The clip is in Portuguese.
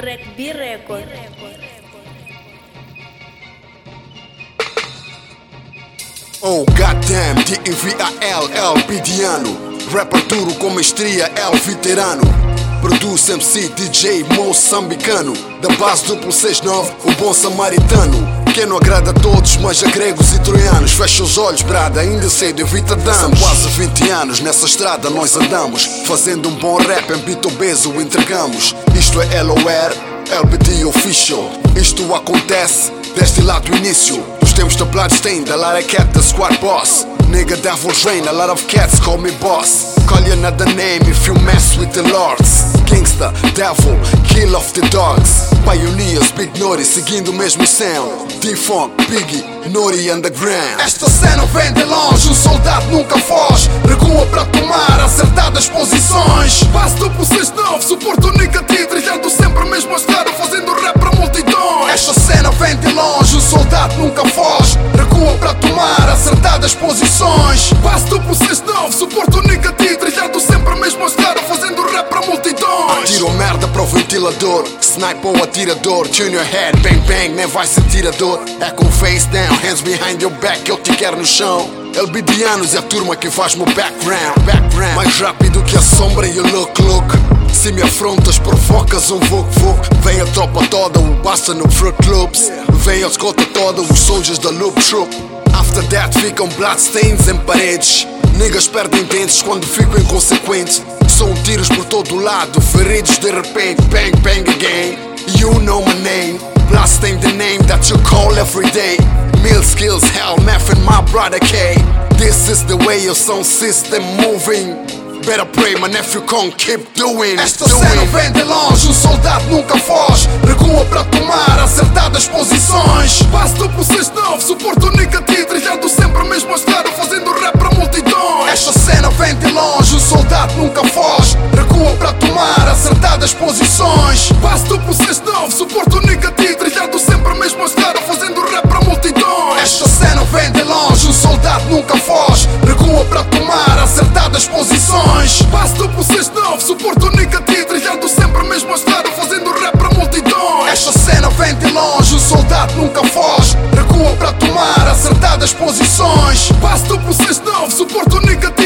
Red B Record. Oh goddamn, D-E-V-A-L, L Pidiano. Rapper duro com mestria, L veterano. Produz MC, DJ moçambicano. Da base duplo 69, o bom samaritano que não agrada a todos, mas a gregos e troianos. Fecha os olhos, brada, ainda cedo evita danos São quase 20 anos, nessa estrada nós andamos. Fazendo um bom rap, em beat obeso entregamos. Isto é LOR, LBD Official. Isto acontece desde lá do início. Dos tempos da Bloodstain, da Lara Cat, da Squad Boss. Nigga Devil's Rain, a lot of cats call me boss. Call you another name if you mess with the lords Devil, kill of the dogs. Pioneers, Big Nori, seguindo o mesmo sound D-Funk, Biggie, Nori Underground. Esta cena vem de longe, um soldado nunca foge. Recua para tomar acertadas posições. Passo duplo 6-9, suporto o nigga T Trilhando sempre a mesma estrada, fazendo rap para multidões. Esta cena vem de longe, um soldado nunca foge. Recua para tomar acertadas Tiro merda para o ventilador. Sniper ou atirador Tune your head, bang bang, nem vai sentir a dor É com face down, hands behind your back Eu te quero no chão. LBDanos é a turma que faz meu background, background. Mais rápido que a sombra e o look look. Se me afrontas provocas um vuk vuk. Vem a tropa toda, o basta no Fruit Loops. Vem a escota toda, os soldiers da Loop Troop After that ficam bloodstains em paredes. Niggas perdem dentes quando ficam inconsequentes. São tiros por todo lado, feridos de repente. Bang bang again, you know my name. Blasting the name that you call every day. Mill skills, hell, math and my brother K. This is the way your sound system moving. Better pray, my nephew can't keep doing Esta cena vem de longe, um soldado nunca foge. Recua para tomar acertadas posições. Passo duplo 6-9, suporto nunca foge. Recua para tomar acertadas posições. Passo tu por 6 9, suporto o negativo Trilhado sempre a mesma estrada, fazendo rap para multidões. Esta cena vem de longe, um soldado nunca foge. Recua para tomar acertadas posições. Passo tu por 6 9, suporto o negativo Trilhado sempre a mesma estrada, fazendo rap para multidões. Esta cena vem de longe, um soldado nunca foge. Recua para tomar acertadas posições. Passo tu por 6 9, suporto o negativo